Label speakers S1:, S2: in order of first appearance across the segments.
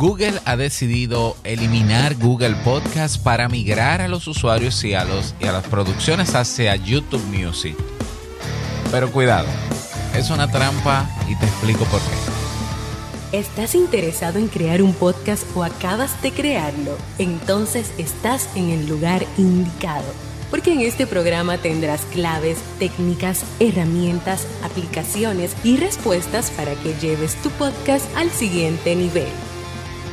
S1: Google ha decidido eliminar Google Podcast para migrar a los usuarios y a, los, y a las producciones hacia YouTube Music. Pero cuidado, es una trampa y te explico por qué.
S2: ¿Estás interesado en crear un podcast o acabas de crearlo? Entonces estás en el lugar indicado, porque en este programa tendrás claves, técnicas, herramientas, aplicaciones y respuestas para que lleves tu podcast al siguiente nivel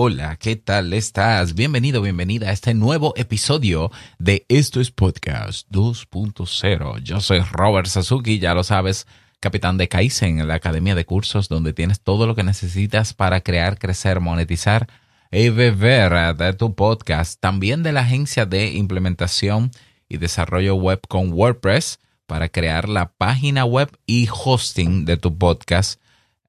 S1: Hola, ¿qué tal estás? Bienvenido, bienvenida a este nuevo episodio de Esto es Podcast 2.0. Yo soy Robert Sasuki, ya lo sabes, capitán de Kaizen, la academia de cursos donde tienes todo lo que necesitas para crear, crecer, monetizar y beber de tu podcast. También de la agencia de implementación y desarrollo web con WordPress para crear la página web y hosting de tu podcast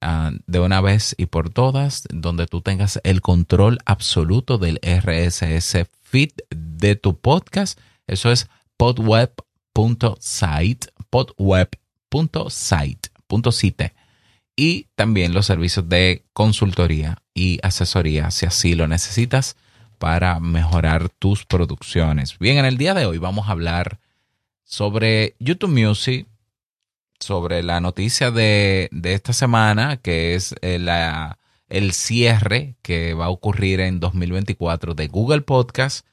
S1: Ah, de una vez y por todas, donde tú tengas el control absoluto del RSS feed de tu podcast. Eso es podweb.site, podweb.site.site. Y también los servicios de consultoría y asesoría, si así lo necesitas, para mejorar tus producciones. Bien, en el día de hoy vamos a hablar sobre YouTube Music, sobre la noticia de, esta semana, que es eh, la, el cierre que va a ocurrir en 2024 de Google Podcast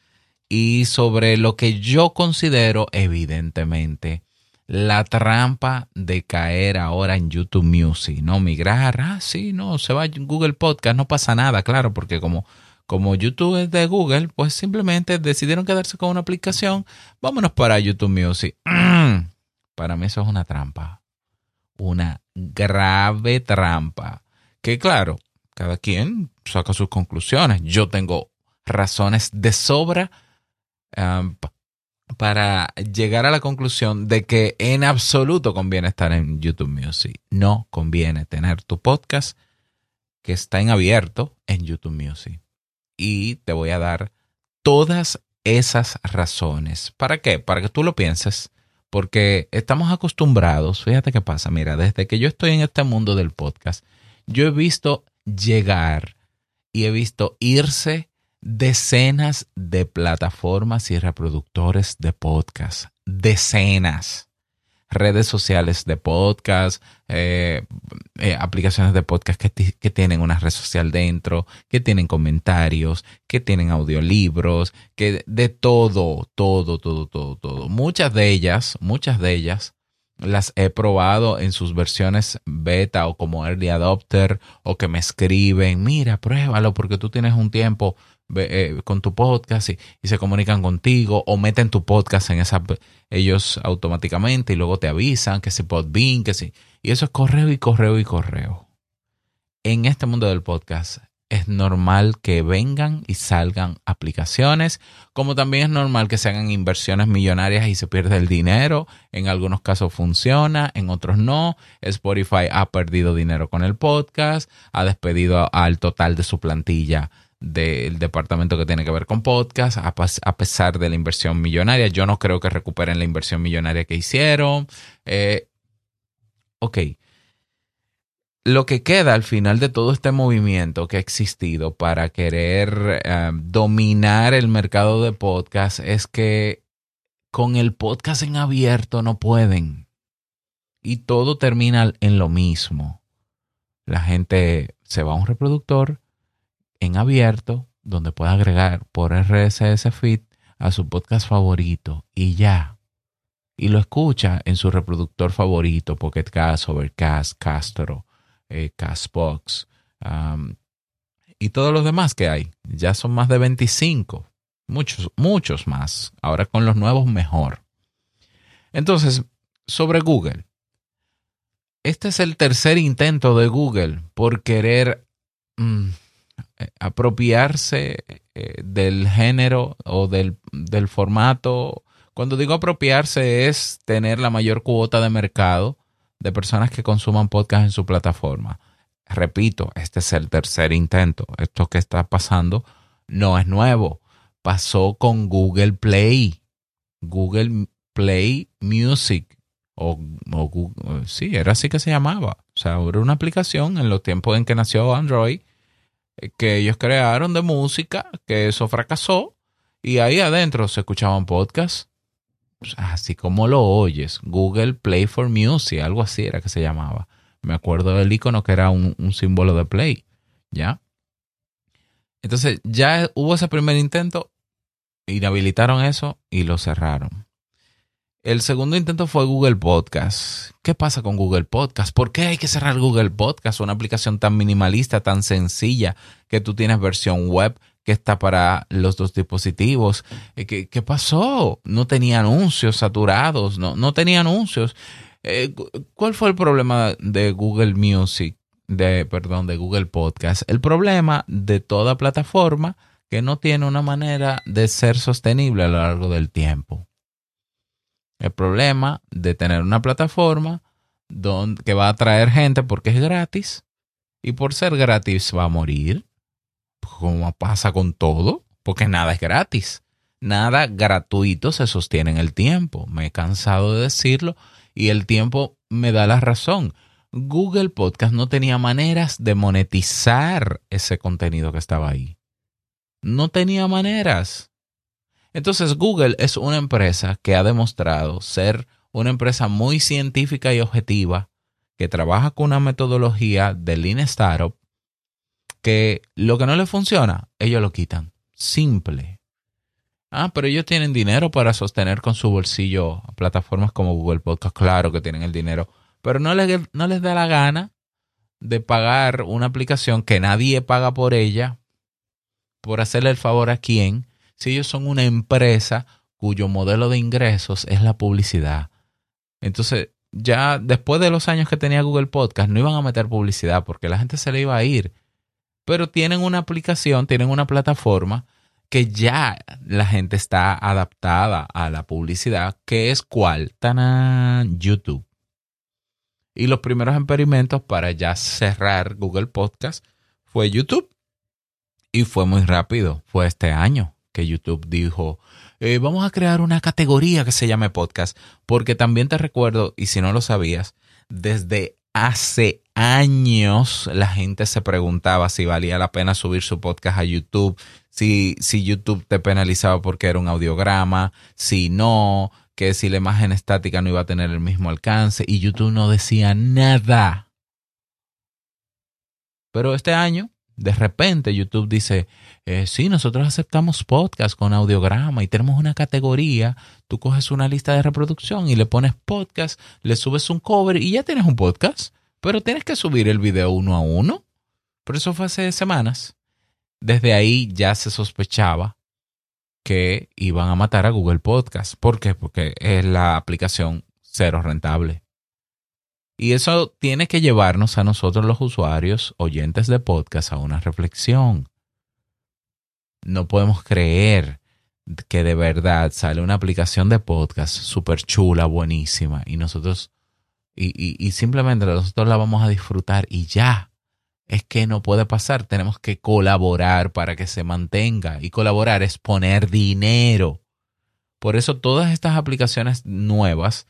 S1: y sobre lo que yo considero evidentemente la trampa de caer ahora en YouTube Music, ¿no? Migrar, ah, sí, no, se va a Google Podcast, no pasa nada, claro, porque como, como YouTube es de Google, pues simplemente decidieron quedarse con una aplicación, vámonos para YouTube Music. Para mí eso es una trampa. Una grave trampa. Que claro, cada quien saca sus conclusiones. Yo tengo razones de sobra um, para llegar a la conclusión de que en absoluto conviene estar en YouTube Music. No conviene tener tu podcast que está en abierto en YouTube Music. Y te voy a dar todas esas razones. ¿Para qué? Para que tú lo pienses porque estamos acostumbrados, fíjate qué pasa, mira, desde que yo estoy en este mundo del podcast, yo he visto llegar y he visto irse decenas de plataformas y reproductores de podcast, decenas redes sociales de podcast, eh, eh, aplicaciones de podcast que, que, tienen una red social dentro, que tienen comentarios, que tienen audiolibros, que de todo, todo, todo, todo, todo. Muchas de ellas, muchas de ellas las he probado en sus versiones beta o como early adopter o que me escriben, mira, pruébalo porque tú tienes un tiempo eh, con tu podcast y, se comunican contigo o meten tu podcast en esa ellos automáticamente y luego te avisan que se Podbean, que sí. Y eso es correo y correo y correo. En este mundo del podcast es normal que vengan y salgan aplicaciones, como también es normal que se hagan inversiones millonarias y se pierde el dinero. En algunos casos funciona, en otros no. Spotify ha perdido dinero con el podcast, ha despedido al total de su plantilla del departamento que tiene que ver con podcast, a, pesar de la inversión millonaria. Yo no creo que recuperen la inversión millonaria que hicieron. Eh, ok. Lo que queda al final de todo este movimiento que ha existido para querer eh, dominar el mercado de podcast es que con el podcast en abierto no pueden. Y todo termina en lo mismo. La gente se va a un reproductor, en abierto donde pueda agregar por RSS feed a su podcast favorito y ya. Y lo escucha en su reproductor favorito, Pocket Cast, Overcast, Castro, eh, Castbox y todos los demás que hay. Ya son más de 25. Muchos, muchos más. Ahora con los nuevos mejor. Entonces, sobre Google. Este es el tercer intento de Google por querer... Mm, apropiarse eh, del género o del, del, formato. Cuando digo apropiarse es tener la mayor cuota de mercado de personas que consuman podcast en su plataforma. Repito, este es el tercer intento. Esto que está pasando no es nuevo. Pasó con Google Play. Google Play Music. O, sí, era así que se llamaba. O sea, era una aplicación en los tiempos en que nació Android que ellos crearon de música, que eso fracasó. Y ahí adentro se escuchaban podcasts así como lo oyes, Google Play for Music, algo así era que se llamaba. Me acuerdo del icono que era un, símbolo de Play, ¿ya? Entonces ya hubo ese primer intento, inhabilitaron eso y lo cerraron. El segundo intento fue Google Podcast. ¿Qué pasa con Google Podcast? ¿Por qué hay que cerrar Google Podcast? Una aplicación tan minimalista, tan sencilla, que tú tienes versión web, que está para los dos dispositivos. Eh, ¿Qué, pasó? No tenía anuncios saturados, no, no tenía anuncios. Eh, ¿Cuál fue el problema de Google Music? De, perdón, de Google Podcast. El problema de toda plataforma que no tiene una manera de ser sostenible a lo largo del tiempo. El problema de tener una plataforma donde, que va a atraer gente porque es gratis y por ser gratis va a morir como pasa con todo, porque nada es gratis. Nada gratuito se sostiene en el tiempo. Me he cansado de decirlo y el tiempo me da la razón. Google Podcast no tenía maneras de monetizar ese contenido que estaba ahí. No tenía maneras. Entonces Google es una empresa que ha demostrado ser una empresa muy científica y objetiva, que trabaja con una metodología de Lean Startup que lo que no les funciona, ellos lo quitan. Simple. Ah, pero ellos tienen dinero para sostener con su bolsillo plataformas como Google Podcast. Claro que tienen el dinero, pero no les, no les da la gana de pagar una aplicación que nadie paga por ella, por hacerle el favor a quién, si ellos son una empresa cuyo modelo de ingresos es la publicidad. Entonces, ya después de los años que tenía Google Podcast, no iban a meter publicidad porque la gente se le iba a ir pero tienen una aplicación, tienen una plataforma que ya la gente está adaptada a la publicidad, que es cuál? Tan YouTube. Y los primeros experimentos para ya cerrar Google Podcast fue YouTube. Y fue muy rápido, fue este año que YouTube dijo, eh, vamos a crear una categoría que se llame podcast, porque también te recuerdo, y si no lo sabías, desde hace años la gente se preguntaba si valía la pena subir su podcast a YouTube, si, si YouTube te penalizaba porque era un audiograma, si no, que si la imagen estática no iba a tener el mismo alcance y YouTube no decía nada. Pero este año, de repente YouTube dice, eh, sí, nosotros aceptamos podcast con audiograma y tenemos una categoría, tú coges una lista de reproducción y le pones podcast, le subes un cover y ya tienes un podcast. Pero tienes que subir el video uno a uno. Por eso fue hace semanas. Desde ahí ya se sospechaba que iban a matar a Google Podcast. ¿Por qué? Porque es la aplicación cero rentable. Y eso tiene que llevarnos a nosotros los usuarios, oyentes de podcast, a una reflexión. No podemos creer que de verdad sale una aplicación de podcast súper chula, buenísima, y nosotros y, simplemente nosotros la vamos a disfrutar y ya. Es que no puede pasar, tenemos que colaborar para que se mantenga y colaborar es poner dinero. Por eso todas estas aplicaciones nuevas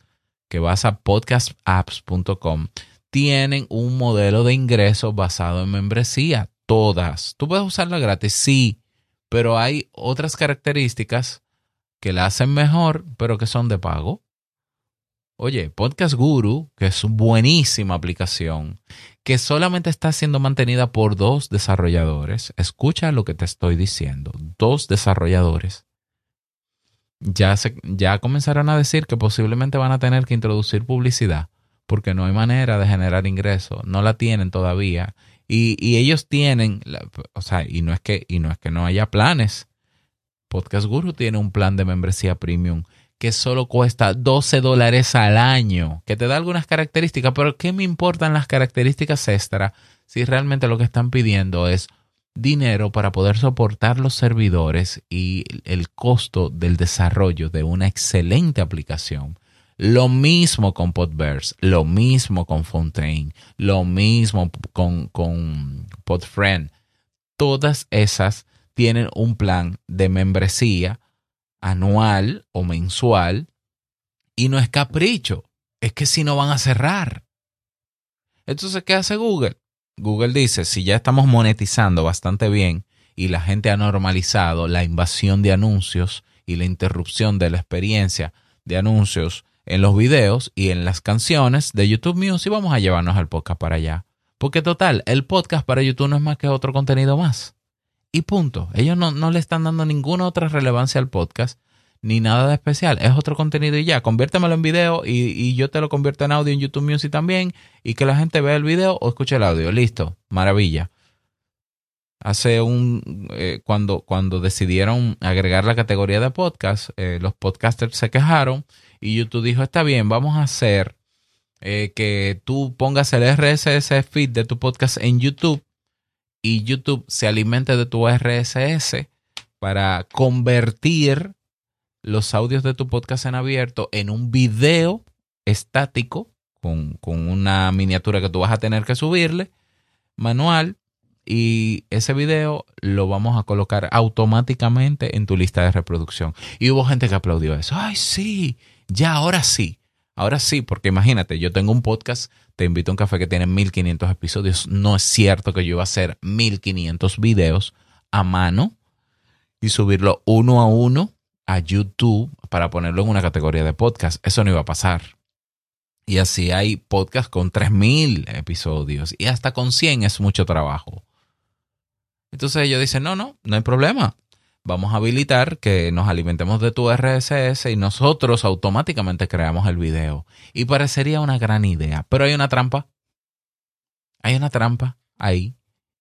S1: que vas a podcastapps.com tienen un modelo de ingreso basado en membresía. Todas. Tú puedes usarla gratis, sí, pero hay otras características que la hacen mejor, pero que son de pago. Oye, Podcast Guru, que es una buenísima aplicación, que solamente está siendo mantenida por dos desarrolladores. Escucha lo que te estoy diciendo. Dos desarrolladores. Ya, ya comenzaron a decir que posiblemente van a tener que introducir publicidad porque no hay manera de generar ingresos. No la tienen todavía. Y, y ellos tienen, o sea, y no, es que, y no es que no haya planes. Podcast Guru tiene un plan de membresía premium que solo cuesta 12 dólares al año, que te da algunas características, pero ¿qué me importan las características extra si realmente lo que están pidiendo es dinero para poder soportar los servidores y el costo del desarrollo de una excelente aplicación? Lo mismo con Podverse, lo mismo con Fontaine, lo mismo con, con Podfriend. Todas esas tienen un plan de membresía anual o mensual y no es capricho, es que si no van a cerrar. Entonces, ¿qué hace Google? Google dice, si ya estamos monetizando bastante bien y la gente ha normalizado la invasión de anuncios y la interrupción de la experiencia de anuncios en los videos y en las canciones de YouTube Music, vamos a llevarnos al podcast para allá. Porque total, el podcast para YouTube no es más que otro contenido más. Y punto. Ellos no, no le están dando ninguna otra relevancia al podcast ni nada de especial. Es otro contenido y ya. Conviértemelo en video y, yo te lo convierto en audio en YouTube Music también y que la gente vea el video o escuche el audio. Listo. Maravilla. Hace un. Eh, cuando, cuando decidieron agregar la categoría de podcast, eh, los podcasters se quejaron y YouTube dijo: Está bien, vamos a hacer eh, que tú pongas el RSS feed de tu podcast en YouTube y YouTube se alimente de tu RSS para convertir los audios de tu podcast en abierto en un video estático con, una miniatura que tú vas a tener que subirle manual y ese video lo vamos a colocar automáticamente en tu lista de reproducción. Y hubo gente que aplaudió eso. Ay, sí, ya, ahora sí. Ahora sí, porque imagínate, yo tengo un podcast, te invito a un café que tiene 1500 episodios. No es cierto que yo iba a hacer 1500 videos a mano y subirlo uno a uno a YouTube para ponerlo en una categoría de podcast. Eso no iba a pasar. Y así hay podcast con 3.000 episodios y hasta con 100 es mucho trabajo. Entonces ellos dicen, no, no, no hay problema. Vamos a habilitar que nos alimentemos de tu RSS y nosotros automáticamente creamos el video. Y parecería una gran idea, pero hay una trampa. Hay una trampa ahí,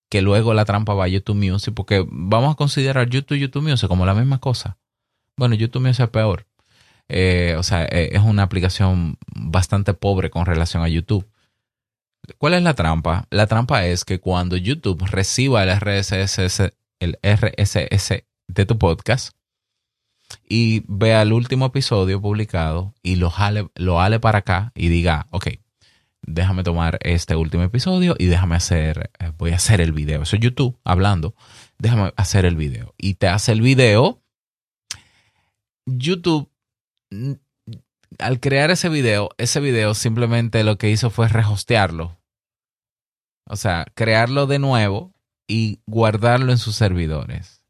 S1: que luego la trampa va a YouTube Music, porque vamos a considerar YouTube y YouTube Music como la misma cosa. Bueno, YouTube es peor. Eh, o sea, eh, es una aplicación bastante pobre con relación a YouTube. ¿Cuál es la trampa? La trampa es que cuando YouTube reciba el RSS, el RSS de tu podcast y vea el último episodio publicado y lo jale, lo para acá y diga, ok, déjame tomar este último episodio y déjame hacer, eh, voy a hacer el video. Eso es YouTube hablando, déjame hacer el video. Y te hace el video YouTube, al crear ese video, ese video simplemente lo que hizo fue rehostearlo. O sea, crearlo de nuevo y guardarlo en sus servidores.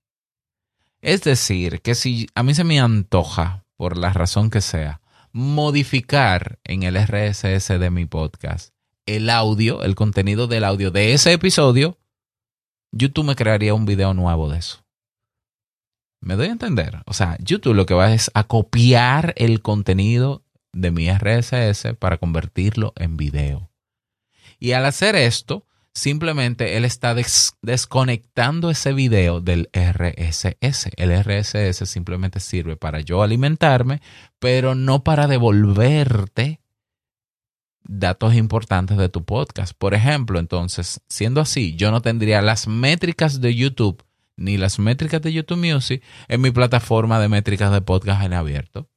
S1: Es decir, que si a mí se me antoja, por la razón que sea, modificar en el RSS de mi podcast el audio, el contenido del audio de ese episodio, YouTube me crearía un video nuevo de eso. Me doy a entender. O sea, YouTube lo que va es a copiar el contenido de mi RSS para convertirlo en video. Y al hacer esto, simplemente él está desconectando ese video del RSS. El RSS simplemente sirve para yo alimentarme, pero no para devolverte datos importantes de tu podcast. Por ejemplo, entonces, siendo así, yo no tendría las métricas de YouTube ni las métricas de YouTube Music en mi plataforma de métricas de podcast en abierto.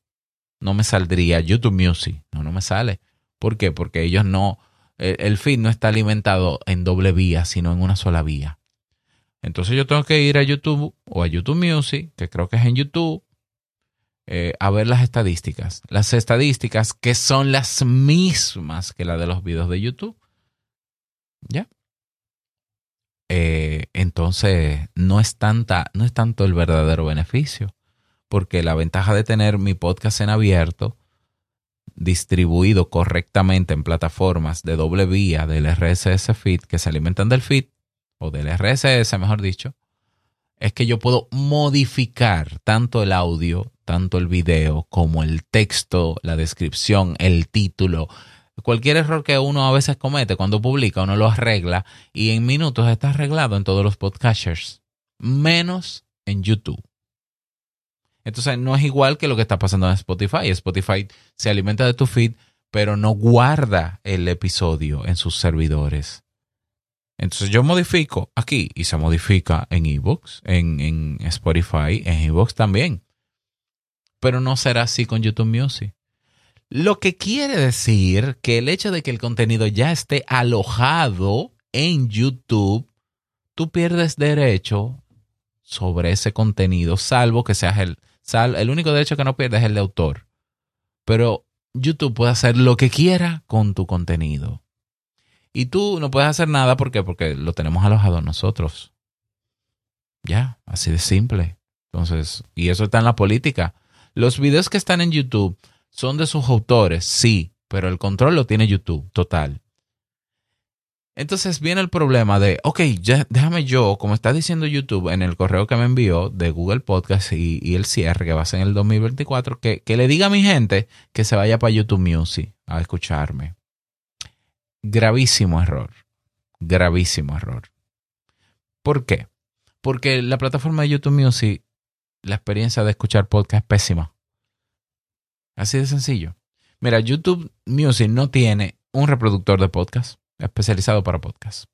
S1: No me saldría YouTube Music. No, no me sale. ¿Por qué? Porque ellos no, el, feed no está alimentado en doble vía, sino en una sola vía. Entonces yo tengo que ir a YouTube o a YouTube Music, que creo que es en YouTube, eh, a ver las estadísticas. Las estadísticas que son las mismas que las de los videos de YouTube. ¿Ya? Eh, entonces no es, tanta, no es tanto el verdadero beneficio, porque la ventaja de tener mi podcast en abierto, distribuido correctamente en plataformas de doble vía del RSS feed que se alimentan del feed, o del RSS, mejor dicho, es que yo puedo modificar tanto el audio, tanto el video, como el texto, la descripción, el título, Cualquier error que uno a veces comete cuando publica, uno lo arregla y en minutos está arreglado en todos los podcasters, menos en YouTube. Entonces no es igual que lo que está pasando en Spotify. Spotify se alimenta de tu feed, pero no guarda el episodio en sus servidores. Entonces yo modifico aquí y se modifica en ebooks, en, en Spotify, en ebooks también. Pero no será así con YouTube Music. Lo que quiere decir que el hecho de que el contenido ya esté alojado en YouTube, tú pierdes derecho sobre ese contenido, salvo que seas el, el único derecho que no pierdes es el de autor. Pero YouTube puede hacer lo que quiera con tu contenido. Y tú no puedes hacer nada ¿por porque lo tenemos alojado nosotros. Ya, así de simple. Entonces, y eso está en la política. Los videos que están en YouTube son de sus autores, sí, pero el control lo tiene YouTube, total. Entonces viene el problema de, ok, ya, déjame yo, como está diciendo YouTube en el correo que me envió de Google Podcast y, el cierre que va a ser en el 2024, que, que le diga a mi gente que se vaya para YouTube Music a escucharme. Gravísimo error. Gravísimo error. ¿Por qué? Porque la plataforma de YouTube Music, la experiencia de escuchar podcast es pésima. Así de sencillo. Mira, YouTube Music no tiene un reproductor de podcast especializado para podcast.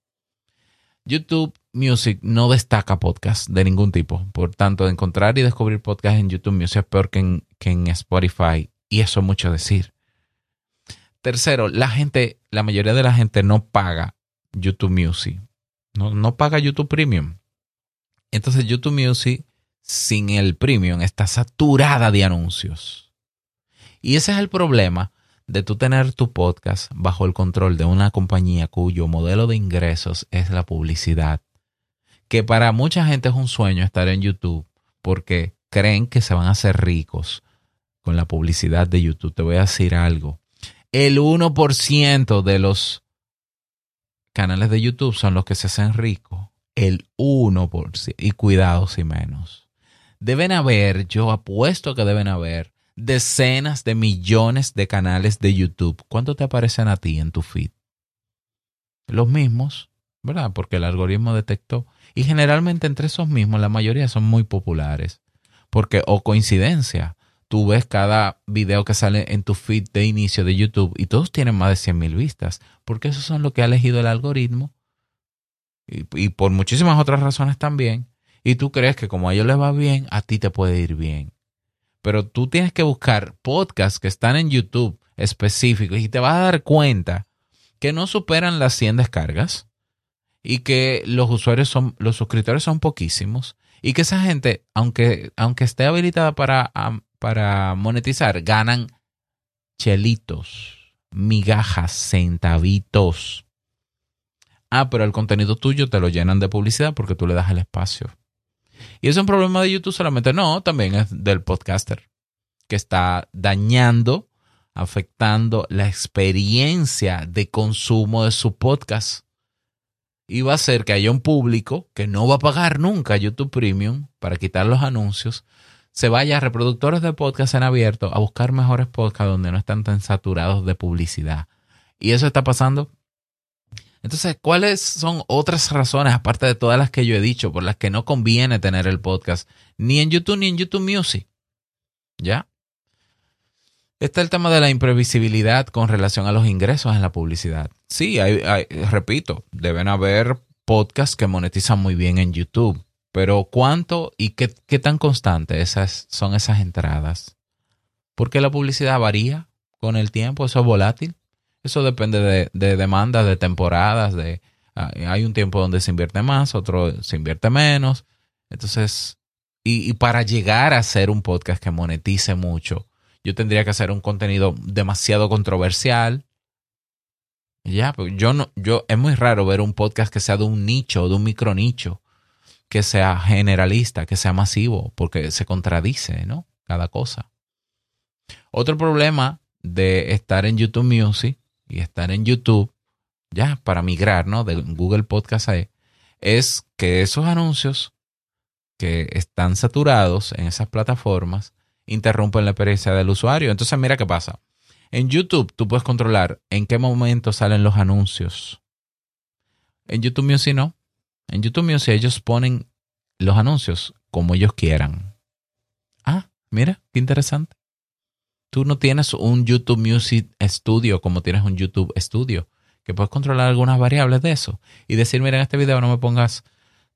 S1: YouTube Music no destaca podcast de ningún tipo. Por tanto, encontrar y descubrir podcast en YouTube Music es peor que en, que en Spotify. Y eso es mucho decir. Tercero, la gente, la mayoría de la gente no paga YouTube Music. No, no paga YouTube Premium. Entonces YouTube Music sin el Premium está saturada de anuncios. Y ese es el problema de tú tener tu podcast bajo el control de una compañía cuyo modelo de ingresos es la publicidad. Que para mucha gente es un sueño estar en YouTube porque creen que se van a hacer ricos con la publicidad de YouTube. Te voy a decir algo. El 1% de los canales de YouTube son los que se hacen ricos. El 1%. Y cuidado si menos. Deben haber, yo apuesto que deben haber decenas de millones de canales de YouTube. ¿Cuánto te aparecen a ti en tu feed? Los mismos, ¿verdad? Porque el algoritmo detectó. Y generalmente entre esos mismos, la mayoría son muy populares. Porque, o coincidencia, tú ves cada video que sale en tu feed de inicio de YouTube y todos tienen más de 100 mil vistas. Porque esos son lo que ha elegido el algoritmo. Y, y por muchísimas otras razones también. Y tú crees que como a ellos les va bien, a ti te puede ir bien pero tú tienes que buscar podcasts que están en YouTube específicos y te vas a dar cuenta que no superan las 100 descargas y que los usuarios son, los suscriptores son poquísimos y que esa gente, aunque, aunque esté habilitada para, para monetizar, ganan chelitos, migajas, centavitos. Ah, pero el contenido tuyo te lo llenan de publicidad porque tú le das el espacio. Y es un problema de YouTube solamente, no, también es del podcaster, que está dañando, afectando la experiencia de consumo de su podcast. Y va a hacer que haya un público que no va a pagar nunca YouTube Premium para quitar los anuncios, se vaya a reproductores de podcast en abierto a buscar mejores podcasts donde no están tan saturados de publicidad. Y eso está pasando entonces, ¿cuáles son otras razones, aparte de todas las que yo he dicho, por las que no conviene tener el podcast ni en YouTube ni en YouTube Music? ¿Ya? Está el tema de la imprevisibilidad con relación a los ingresos en la publicidad. Sí, hay, repito, deben haber podcasts que monetizan muy bien en YouTube, pero ¿cuánto y qué, qué tan constante son esas entradas? Porque la publicidad varía con el tiempo, eso es volátil. Eso depende de, de demandas, de temporadas, de ah, hay un tiempo donde se invierte más, otro se invierte menos. Entonces, y, para llegar a hacer un podcast que monetice mucho, yo tendría que hacer un contenido demasiado controversial. Ya, pues yo no, yo, es muy raro ver un podcast que sea de un nicho, de un micro nicho, que sea generalista, que sea masivo, porque se contradice, ¿no? Cada cosa. Otro problema de estar en YouTube Music y estar en YouTube, ya para migrar, ¿no? De Google Podcast a es que esos anuncios que están saturados en esas plataformas interrumpen la experiencia del usuario. Entonces, mira qué pasa. En YouTube tú puedes controlar en qué momento salen los anuncios. En YouTube Music no. En YouTube Music ellos ponen los anuncios como ellos quieran. Ah, mira, qué interesante tú no tienes un YouTube Music Studio como tienes un YouTube Studio, que puedes controlar algunas variables de eso y decir, mira, en este video no me pongas,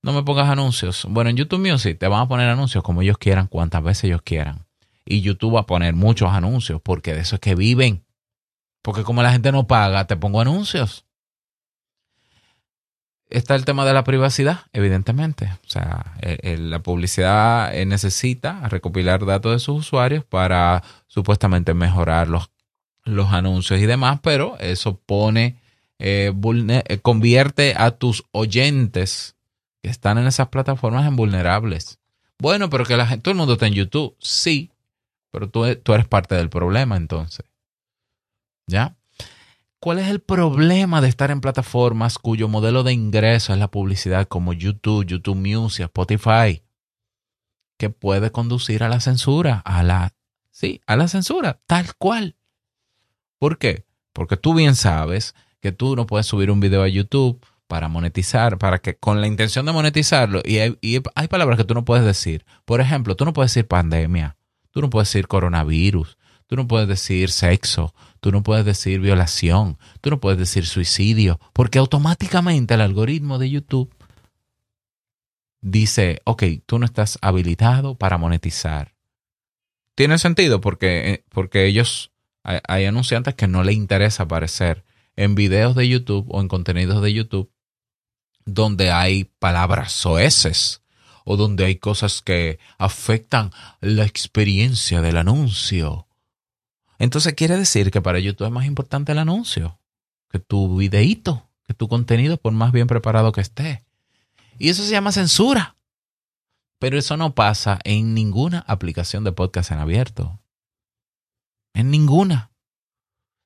S1: no me pongas anuncios. Bueno, en YouTube Music te van a poner anuncios como ellos quieran, cuantas veces ellos quieran. Y YouTube va a poner muchos anuncios porque de eso es que viven. Porque como la gente no paga, te pongo anuncios. Está el tema de la privacidad, evidentemente. O sea, la publicidad eh, necesita recopilar datos de sus usuarios para supuestamente mejorar los, los anuncios y demás, pero eso pone, eh, eh, convierte a tus oyentes que están en esas plataformas en vulnerables. Bueno, pero que la gente, todo el mundo está en YouTube, sí, pero tú, tú eres parte del problema entonces. ¿Ya? ¿Cuál es el problema de estar en plataformas cuyo modelo de ingreso es la publicidad como YouTube, YouTube Music, Spotify? Que puede conducir a la censura, a la, sí, a la censura, tal cual. ¿Por qué? Porque tú bien sabes que tú no puedes subir un video a YouTube para monetizar, para que con la intención de monetizarlo, y hay, y hay palabras que tú no puedes decir. Por ejemplo, tú no puedes decir pandemia, tú no puedes decir coronavirus, Tú no puedes decir sexo, tú no puedes decir violación, tú no puedes decir suicidio, porque automáticamente el algoritmo de YouTube dice, ok, tú no estás habilitado para monetizar. Tiene sentido porque, eh, porque ellos, hay, hay anunciantes que no le interesa aparecer en videos de YouTube o en contenidos de YouTube donde hay palabras soeces o donde hay cosas que afectan la experiencia del anuncio entonces quiere decir que para YouTube es más importante el anuncio que tu videíto, que tu contenido, por más bien preparado que esté. Y eso se llama censura. Pero eso no pasa en ninguna aplicación de podcast en abierto. En ninguna.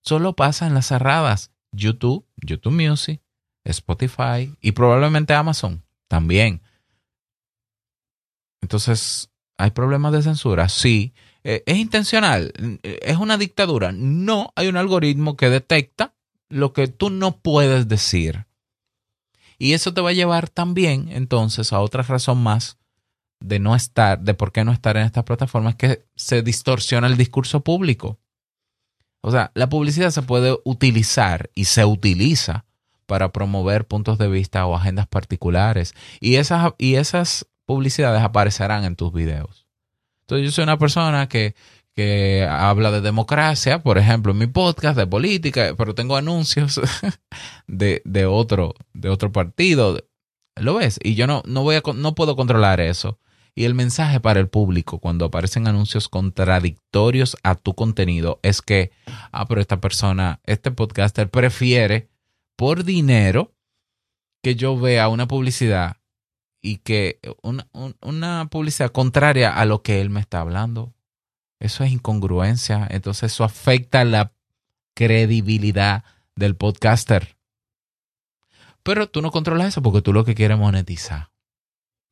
S1: Solo pasa en las cerradas. YouTube, YouTube Music, Spotify y probablemente Amazon también. Entonces, ¿hay problemas de censura? Sí. Eh, ¿Es intencional? ¿Es una dictadura? No, hay un algoritmo que detecta lo que tú no puedes decir. Y eso te va a llevar también entonces a otra razón más de no estar, de por qué no estar en estas plataformas, que se distorsiona el discurso público. O sea, la publicidad se puede utilizar y se utiliza para promover puntos de vista o agendas particulares. Y esas, y esas publicidades aparecerán en tus videos. Entonces yo soy una persona que, que habla de democracia, por ejemplo, en mi podcast de política, pero tengo anuncios de, de, otro, de otro partido. ¿Lo ves? Y yo no, no, voy a, no puedo controlar eso. Y el mensaje para el público cuando aparecen anuncios contradictorios a tu contenido es que, ah, pero esta persona, este podcaster prefiere por dinero que yo vea una publicidad y que una, publicidad contraria a lo que él me está hablando, eso es incongruencia. Entonces eso afecta la credibilidad del podcaster. Pero tú no controlas eso porque tú lo que quieres monetizar.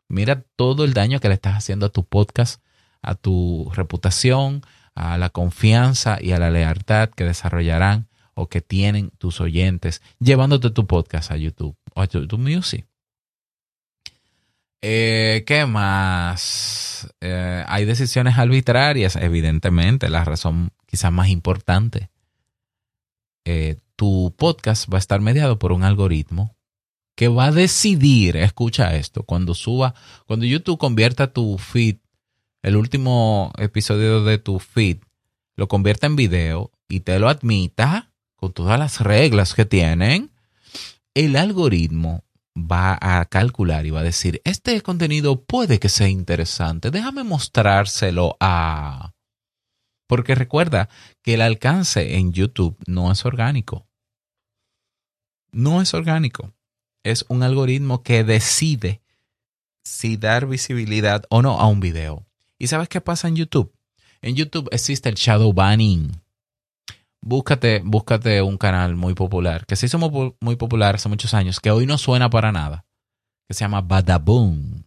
S1: Mira todo el daño que le estás haciendo a tu podcast, a tu reputación, a la confianza y a la lealtad que desarrollarán o que tienen tus oyentes llevándote tu podcast a YouTube o a YouTube Music. Eh, ¿Qué más? Eh, hay decisiones arbitrarias, evidentemente, la razón quizás más importante. Eh, tu podcast va a estar mediado por un algoritmo que va a decidir, escucha esto, cuando suba, cuando YouTube convierta tu feed, el último episodio de tu feed, lo convierta en video y te lo admita con todas las reglas que tienen, el algoritmo va a calcular y va a decir, este contenido puede que sea interesante, déjame mostrárselo a... Porque recuerda que el alcance en YouTube no es orgánico. No es orgánico. Es un algoritmo que decide si dar visibilidad o no a un video. ¿Y sabes qué pasa en YouTube? En YouTube existe el shadow banning búscate, búscate un canal muy popular, que se hizo muy, popular hace muchos años, que hoy no suena para nada, que se llama Badaboom.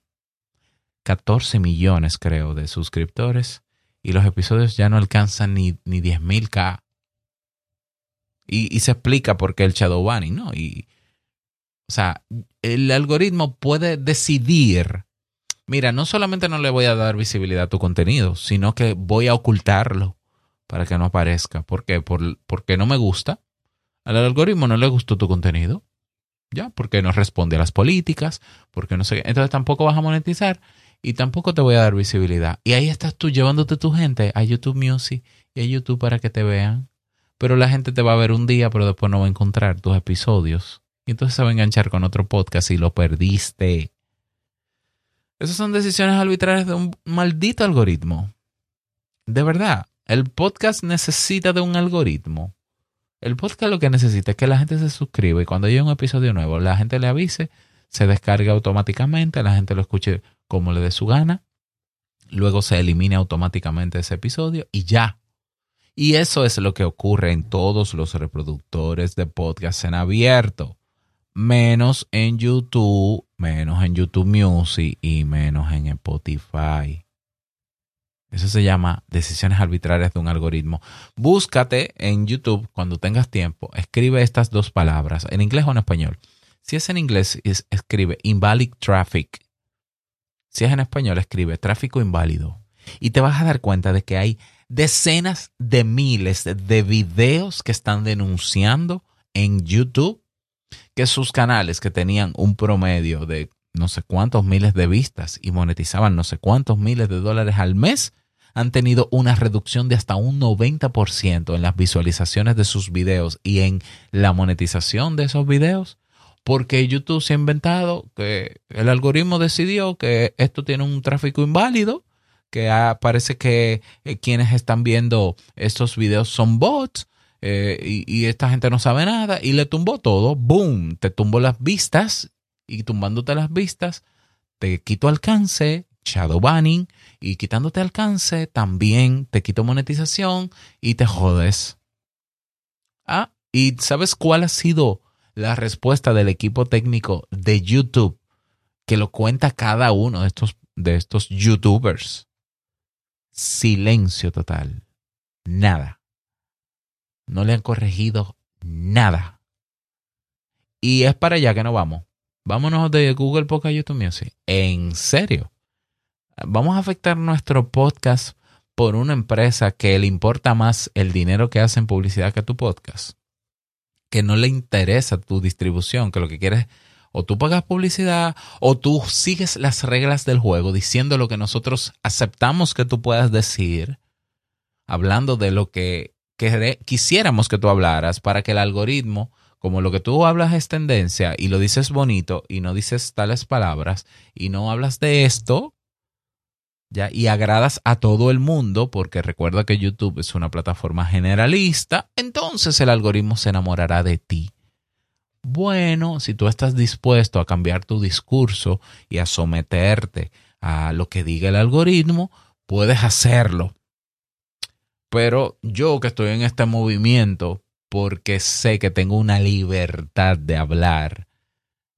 S1: 14 millones, creo, de suscriptores y los episodios ya no alcanzan ni, ni 10.000K. Y, y, se explica por qué el shadow banning, ¿no? Y, o sea, el algoritmo puede decidir, mira, no solamente no le voy a dar visibilidad a tu contenido, sino que voy a ocultarlo para que no aparezca. ¿Por qué? Por, porque no me gusta. Al algoritmo no le gustó tu contenido. ¿Ya? Porque no responde a las políticas. Porque no sé. Entonces tampoco vas a monetizar. y tampoco te voy a dar visibilidad. Y ahí estás tú llevándote tu gente a YouTube Music y a YouTube para que te vean. Pero la gente te va a ver un día, pero después no va a encontrar tus episodios. Y entonces se va a enganchar con otro podcast y lo perdiste. Esas son decisiones arbitrarias de un maldito algoritmo. De verdad, el podcast necesita de un algoritmo. El podcast lo que necesita es que la gente se suscriba y cuando haya un episodio nuevo, la gente le avise, se descarga automáticamente, la gente lo escuche como le dé su gana. Luego se elimina automáticamente ese episodio y ya. Y eso es lo que ocurre en todos los reproductores de podcast en abierto menos en YouTube, menos en YouTube Music y menos en Spotify. Eso se llama decisiones arbitrarias de un algoritmo. Búscate en YouTube cuando tengas tiempo. Escribe estas dos palabras, en inglés o en español. Si es en inglés, escribe invalid traffic. Si es en español, escribe tráfico inválido. Y te vas a dar cuenta de que hay decenas de miles de videos que están denunciando en YouTube que sus canales que tenían un promedio de no sé cuántos miles de vistas y monetizaban no sé cuántos miles de dólares al mes, han tenido una reducción de hasta un 90% en las visualizaciones de sus videos y en la monetización de esos videos, porque YouTube se ha inventado que el algoritmo decidió que esto tiene un tráfico inválido, que parece que eh, quienes están viendo estos videos son bots eh, y, esta gente no sabe nada y le tumbó todo, boom, te tumbó las vistas y tumbándote las vistas, te quito alcance, shadow banning y quitándote alcance también te quito monetización y te jodes. Ah, y ¿sabes cuál ha sido la respuesta del equipo técnico de YouTube que lo cuenta cada uno de estos, de estos youtubers? Silencio total. Nada. No le han corregido nada. Y es para allá que no vamos. Vámonos de Google Podcast YouTube Music. En serio. Vamos a afectar nuestro podcast por una empresa que le importa más el dinero que hace en publicidad que tu podcast. Que no le interesa tu distribución, que lo que quieres o tú pagas publicidad o tú sigues las reglas del juego diciendo lo que nosotros aceptamos que tú puedas decir, hablando de lo que que quisiéramos que tú hablaras para que el algoritmo, como lo que tú hablas es tendencia y lo dices bonito y no dices tales palabras y no hablas de esto, y agradas a todo el mundo, porque recuerda que YouTube es una plataforma generalista, entonces el algoritmo se enamorará de ti. Bueno, si tú estás dispuesto a cambiar tu discurso y a someterte a lo que diga el algoritmo, puedes hacerlo. Pero yo que estoy en este movimiento, porque sé que tengo una libertad de hablar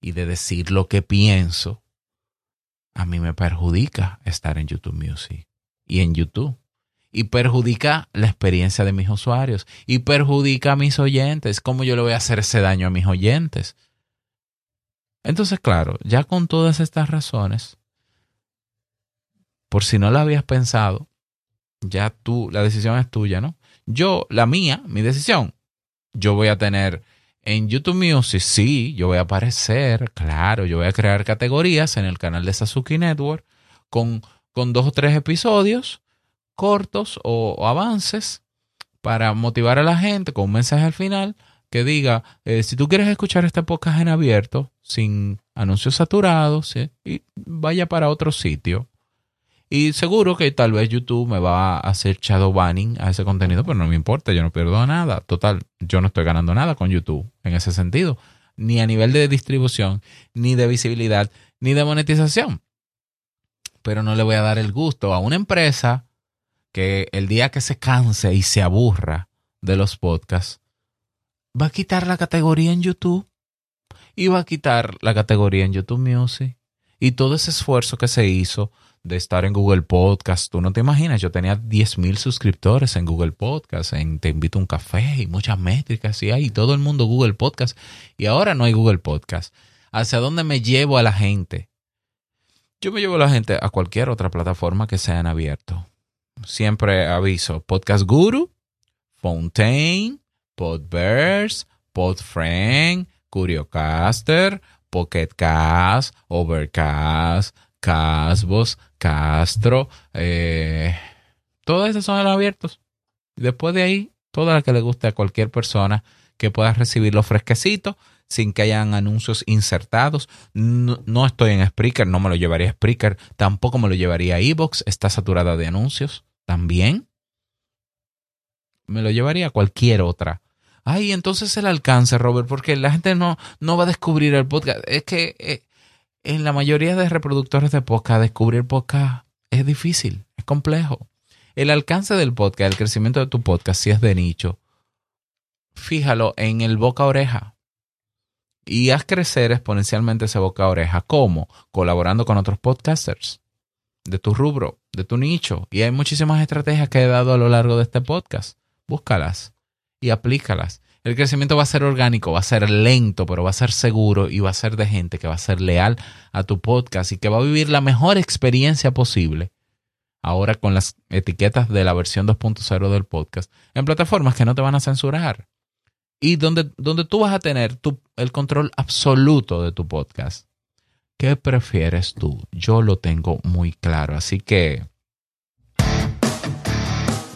S1: y de decir lo que pienso, a mí me perjudica estar en YouTube Music y en YouTube. Y perjudica la experiencia de mis usuarios. Y perjudica a mis oyentes. ¿Cómo yo le voy a hacer ese daño a mis oyentes? Entonces, claro, ya con todas estas razones, por si no lo habías pensado, ya tú, la decisión es tuya, ¿no? Yo, la mía, mi decisión, yo voy a tener en YouTube Music, sí, yo voy a aparecer, claro, yo voy a crear categorías en el canal de Sasuke Network con, con dos o tres episodios cortos o, avances para motivar a la gente con un mensaje al final que diga, eh, si tú quieres escuchar este podcast en abierto, sin anuncios saturados, y vaya para otro sitio y seguro que tal vez YouTube me va a hacer shadow banning a ese contenido, pero no me importa, yo no pierdo nada. Total, yo no estoy ganando nada con YouTube en ese sentido, ni a nivel de distribución, ni de visibilidad, ni de monetización. Pero no le voy a dar el gusto a una empresa que el día que se canse y se aburra de los podcasts, va a quitar la categoría en YouTube y va a quitar la categoría en YouTube Music. Y todo ese esfuerzo que se hizo de estar en Google Podcast. Tú no te imaginas, yo tenía 10.000 suscriptores en Google Podcast, en Te invito a un café y muchas métricas y hay todo el mundo Google Podcast y ahora no hay Google Podcast. ¿Hacia dónde me llevo a la gente? Yo me llevo a la gente a cualquier otra plataforma que sean abierto. Siempre aviso, Podcast Guru, Fontaine, Podverse, Podfriend, Curiocaster, Pocketcast, Overcast, Casbos, Castro, eh, todas esas son abiertos. Después de ahí, toda la que le guste a cualquier persona que pueda recibirlo fresquecito sin que hayan anuncios insertados. No, estoy en Spreaker, no me lo llevaría a Spreaker, tampoco me lo llevaría a Evox, está saturada de anuncios también. Me lo llevaría a cualquier otra. Ay, entonces el alcance, Robert, porque la gente no, no va a descubrir el podcast. Es que eh, en la mayoría de reproductores de podcast, descubrir podcast es difícil, es complejo. El alcance del podcast, el crecimiento de tu podcast, si es de nicho, fíjalo en el boca a oreja. Y haz crecer exponencialmente ese boca a oreja. ¿Cómo? Colaborando con otros podcasters de tu rubro, de tu nicho. Y hay muchísimas estrategias que he dado a lo largo de este podcast. Búscalas y aplícalas. El crecimiento va a ser orgánico, va a ser lento, pero va a ser seguro y va a ser de gente que va a ser leal a tu podcast y que va a vivir la mejor experiencia posible ahora con las etiquetas de la versión 2.0 del podcast en plataformas que no te van a censurar y donde, donde tú vas a tener el control absoluto de tu podcast. ¿Qué prefieres tú? Yo lo tengo muy claro, así que...